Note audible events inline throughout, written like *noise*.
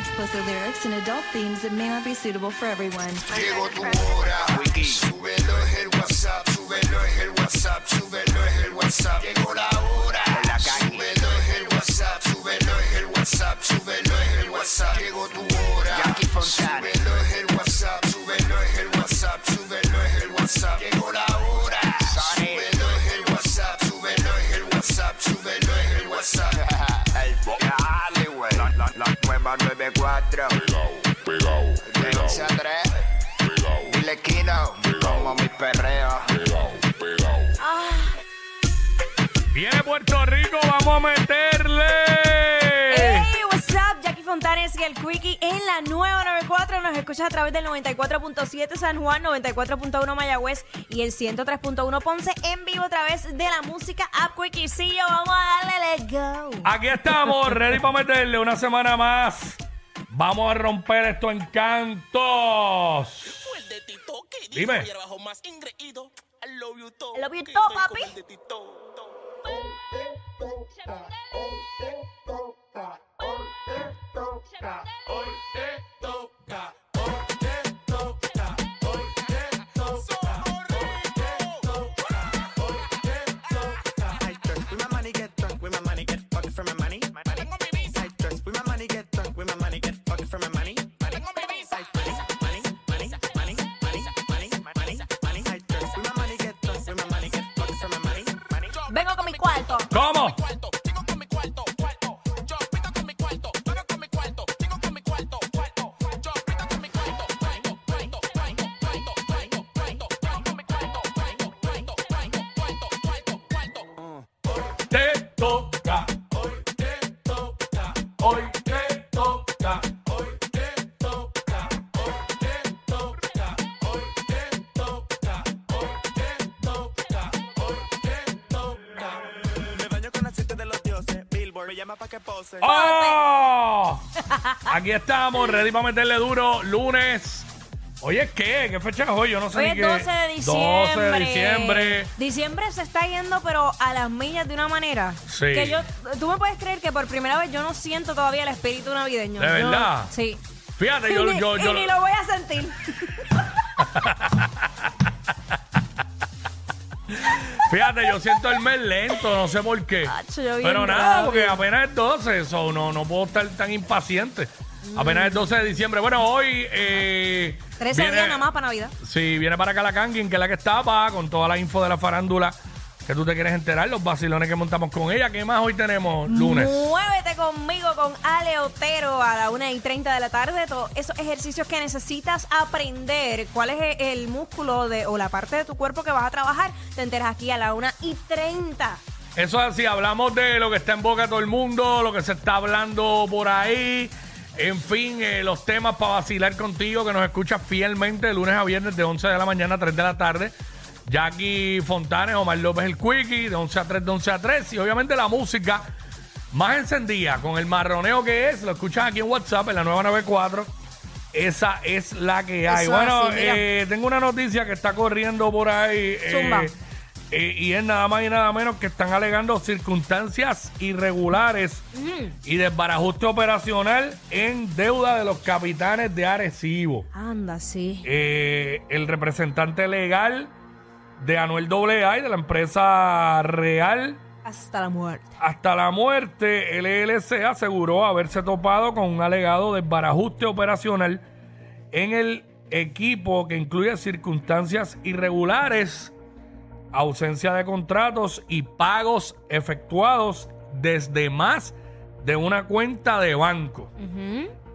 explicit lyrics and adult themes that may not be suitable for everyone. Llegó tu hora. Súbelo es el WhatsApp, súbelo es el WhatsApp, súbelo es el WhatsApp. Llegó la hora. Súbelo es el WhatsApp, súbelo es el WhatsApp, súbelo es el WhatsApp. Llegó tu hora. Súbelo es Viene Puerto Rico, vamos a meterle. Hey, what's up? Jackie Fontanes y el Quickie en la nueva 94. Nos escuchas a través del 94.7 San Juan, 94.1 Mayagüez y el 103.1 Ponce en vivo a travez de la música App Quickiecillo. Vamos a darle let's go. Aquí estamos, ready para meterle una semana más. Vamos a romper estos encantos. el de Tito que dijo Dime. I love you con papi. El de Tito. Pose. ¡Oh! Aquí estamos, ready para meterle duro. Lunes. Oye, ¿qué? ¿Qué fecha es hoy? Yo no sé Hoy ni es qué. 12 de diciembre. 12 de diciembre. Diciembre se está yendo, pero a las millas de una manera. Sí. Que yo, tú me puedes creer que por primera vez yo no siento todavía el espíritu navideño. ¿De Yo- verdad? sí. Fíjate, Y yo, ni, yo, y yo- ni lo voy a sentir. *laughs* *laughs* fíjate, yo siento el mes lento, no sé por qué. Acho, yo bien Pero nada, rápido. porque apenas es 12, eso no, no puedo estar tan impaciente. Apenas es 12 de diciembre. Bueno, hoy. Eh, 13 viene- días nada más para Navidad. Sí, viene para acá la Kangin, que es la que estaba, con toda la info de la farándula que tú te quieres enterar, los vacilones que montamos con ella. ¿Qué más hoy tenemos? Lunes. Muévete conmigo con Ale Otero a la 1 y 30 de la tarde. Todos esos ejercicios que necesitas aprender. ¿Cuál es el músculo de, o la parte de tu cuerpo que vas a trabajar? Te enteras aquí a la 1 y 30. Eso es así, hablamos de lo que está en boca de todo el mundo, lo que se está hablando por ahí. En fin, eh, los temas para vacilar contigo, que nos escuchas fielmente de lunes a viernes de 11 de la mañana a 3 de la tarde. Jackie Fontanes, Omar López el Quickie, de 11 a 3, de 11 a 3. Y obviamente la música más encendida, con el marroneo que es, lo escuchas aquí en WhatsApp, en la 994. Esa es la que hay. Eso bueno, así, eh, tengo una noticia que está corriendo por ahí. eh, Zumba. eh, y es nada más y nada menos que están alegando circunstancias irregulares y desbarajuste operacional en deuda de los capitanes de Arecibo. Anda, sí. El representante legal de Anuel AA y de la empresa Real Hasta la muerte. hasta la muerte, LLC aseguró haberse topado con un alegado desbarajuste operacional en el equipo que incluye circunstancias irregulares, ausencia de contratos y pagos efectuados desde más de una cuenta de banco.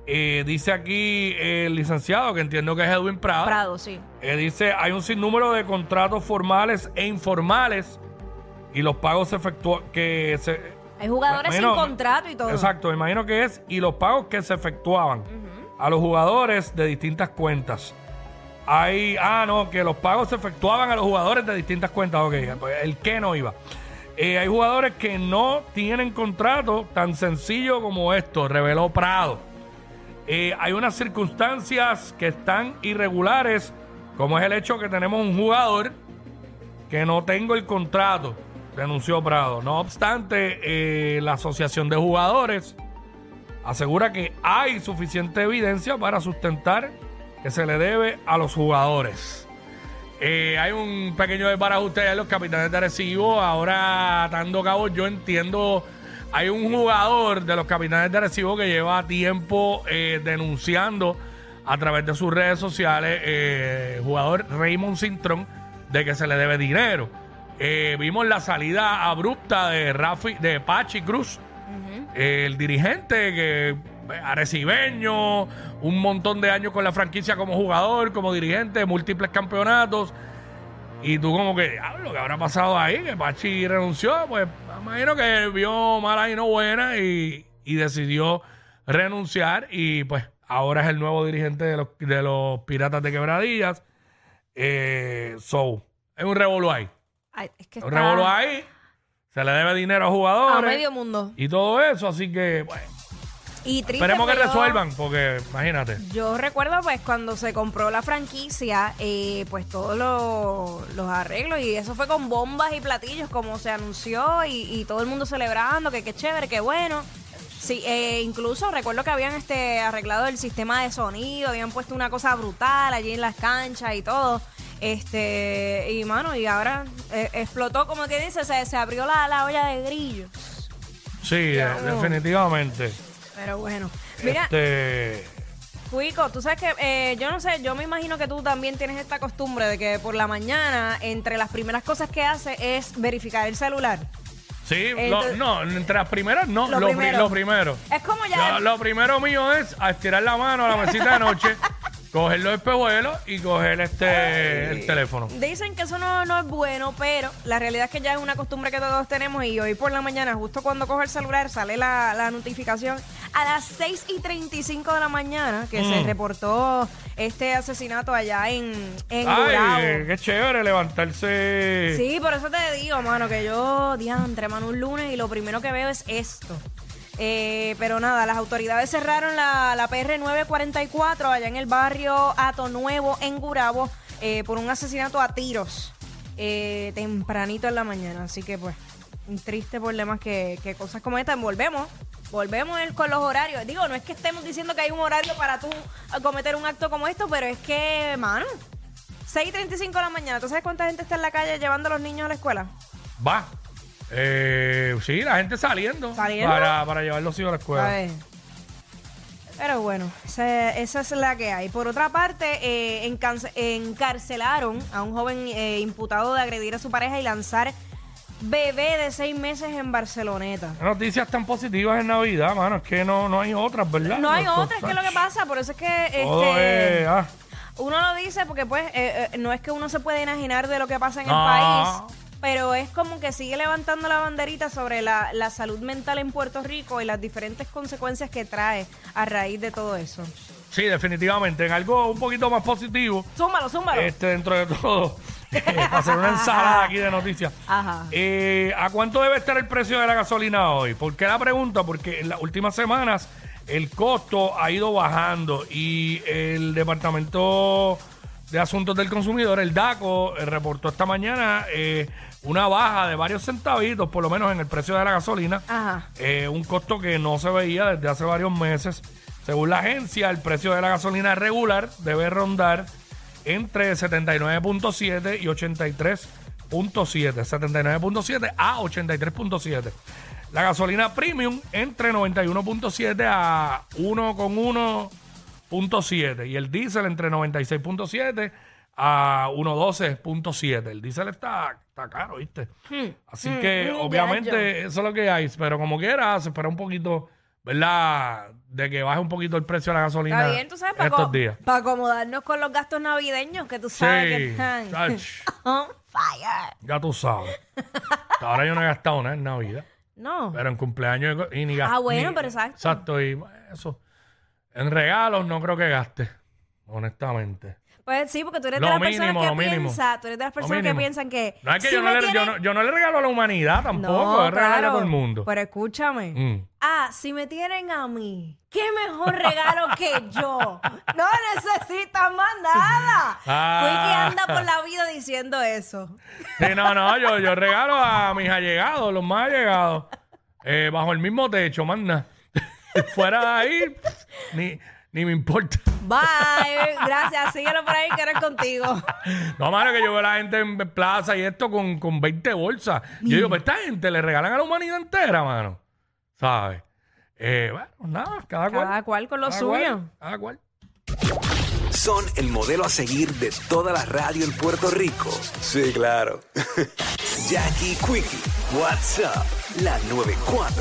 Eh, dice aquí el licenciado, que entiendo que es Edwin Prado, Prado, sí. eh, dice, hay un sinnúmero de contratos formales e informales y los pagos efectuados que se... Hay jugadores imagino- sin contrato y todo. Exacto, me imagino que es, y los pagos que se efectuaban a los jugadores de distintas cuentas. Hay, ah, no, que los pagos se efectuaban a los jugadores de distintas cuentas. Ok, pues el que no iba. Eh, hay jugadores que no tienen contrato tan sencillo como esto, reveló Prado. Eh, hay unas circunstancias que están irregulares, como es el hecho que tenemos un jugador que no tengo el contrato, denunció Prado. No obstante, eh, la Asociación de Jugadores asegura que hay suficiente evidencia para sustentar que se le debe a los jugadores. Eh, hay un pequeño desbarajuste en los capitanes de Arecibo. Ahora, atando cabos, yo entiendo. Hay un jugador de los capitanes de Arecibo que lleva tiempo eh, denunciando a través de sus redes sociales, eh, jugador Raymond Cintrón, de que se le debe dinero. Eh, vimos la salida abrupta de Rafi, de Pachi Cruz, el dirigente que eh, arecibeño, un montón de años con la franquicia como jugador, como dirigente, múltiples campeonatos. Y tú como que, diablo, ¿qué habrá pasado ahí? Que Pachi renunció, pues me imagino que vio mala y no buena y, y decidió renunciar y pues ahora es el nuevo dirigente de los, de los Piratas de Quebradillas. Eh, so, es un revolú ahí. Ay, es que Es un está revolú ahí. Se le debe dinero a a jugadores. medio mundo. Y todo eso, así que, bueno, Y triste, esperemos que pero- resuelvan, porque imagínate. Yo recuerdo pues cuando se compró la franquicia, eh, pues todos los, los arreglos y eso fue con bombas y platillos como se anunció y, y todo el mundo celebrando que qué chévere, qué bueno. Sí, eh, incluso recuerdo que habían este arreglado el sistema de sonido, habían puesto una cosa brutal allí en las canchas y todo. Este, y mano, y ahora eh, explotó, como que dice, se, se abrió la, la olla de grillos. Sí, de- definitivamente. Pero bueno, mira, Este, Cuico, tú sabes que eh, yo no sé, yo me imagino que tú también tienes esta costumbre de que por la mañana, entre las primeras cosas que hace es verificar el celular. sí, lo- Entonces- no, entre las primeras no, Lo lo, pri- primero. lo primero. Es como ya. Lo, lo primero mío es a estirar la mano a la mesita de noche, *laughs* coger los espejuelos y coger este el teléfono. Dicen que eso no, no es bueno, pero la realidad es que ya es una costumbre que todos tenemos y hoy por la mañana, justo cuando cojo el celular, sale la, la notificación a las 6 y 35 de la mañana que se Mm. reportó este asesinato allá en, en Gurabo. Ay, qué chévere levantarse. Sí, por eso te digo, mano, que yo, diantre, mano, un lunes y lo primero que veo es esto. Eh, pero nada, las autoridades cerraron la, la PR 944 allá en el barrio Ato Nuevo, en Gurabo, eh, por un asesinato a tiros eh, tempranito en la mañana. Así que, pues, un triste problema que, que cosas como esta. Volvemos, volvemos con los horarios. Digo, no es que estemos diciendo que hay un horario para tú cometer un acto como esto, pero es que, mano, 6.35 de la mañana. ¿Tú sabes cuánta gente está en la calle llevando a los niños a la escuela? Va. Eh, sí, la gente saliendo, ¿Saliendo? Para, para llevar los hijos a la escuela. A ver. Pero bueno, esa, esa es la que hay. Por otra parte, eh, encarcelaron a un joven eh, imputado de agredir a su pareja y lanzar bebé de seis meses en Barceloneta. Noticias tan positivas en Navidad, mano. Es que no, no hay otras, ¿verdad? No hay Las otra, es que lo que pasa, por eso es que este, es, ah, uno lo dice porque pues eh, eh, no es que uno se puede enajenar de lo que pasa en el No. país, pero es como que sigue levantando la banderita sobre la, la salud mental en Puerto Rico y las diferentes consecuencias que trae a raíz de todo eso. sí, definitivamente. En algo un poquito más positivo, Zúmbalo, zúmbalo. este, dentro de todo, *laughs* eh, para hacer una ensalada aquí de noticias. Ajá. Eh, ¿A cuánto debe estar el precio de la gasolina hoy? ¿Por qué la pregunta? Porque en las últimas semanas el costo ha ido bajando y el Departamento de Asuntos del Consumidor, el DACO, eh, reportó esta mañana eh, una baja de varios centavitos, por lo menos en el precio de la gasolina. Ajá. Eh, un costo que no se veía desde hace varios meses. Según la agencia, el precio de la gasolina regular debe rondar entre 79.7 y 83.7. 79.7 a 83.7. La gasolina premium entre 91.7 a 1,1.7. Y el diésel entre 96.7 a 1.12.7. El diésel está, está caro, ¿viste? Así que hmm, obviamente eso es lo que hay. Pero como quiera, se espera un poquito, ¿verdad? De que baje un poquito el precio de la gasolina Está bien, tú sabes, para, estos días. acomodarnos con los gastos navideños que tú sabes que Sí, están chach, *laughs* on fire. ya tú sabes. Hasta Ahora yo no he gastado nada en Navidad. No. Pero en cumpleaños y ni Ah, bueno, ni- pero exacto. Exacto, y eso. En regalos no creo que gaste, honestamente. Pues sí, porque tú eres Lo de las mínimo, personas que piensan, tú eres de las personas que piensan que No es que si yo, no le, yo, no, yo no le regalo a la humanidad tampoco, No, yo regalo a claro, todo el mundo. Pero escúchame. Mm. Ah, si me tienen a mí, ¿qué mejor regalo que yo? *laughs* No necesitas más nada. Ah. Quickie anda por la vida diciendo eso. Sí, no, no, yo, yo regalo a mis allegados, los más allegados, eh, bajo el mismo techo, manda. Fuera ahí, ni, ni me importa. Bye. Gracias. Síguelo por ahí que eres contigo. No, mano, que yo veo a la gente en plaza y esto con, con 20 bolsas. Y yo digo, pues esta gente le regalan a la humanidad entera, mano. ¿Sabes? Eh, bueno, nada, cada cual. Cada cual con lo Cada suyo. cual, Cada cual. Son el modelo a seguir de toda la radio en Puerto Rico. Sí, claro. Jackie Quickie, WhatsApp, la 94.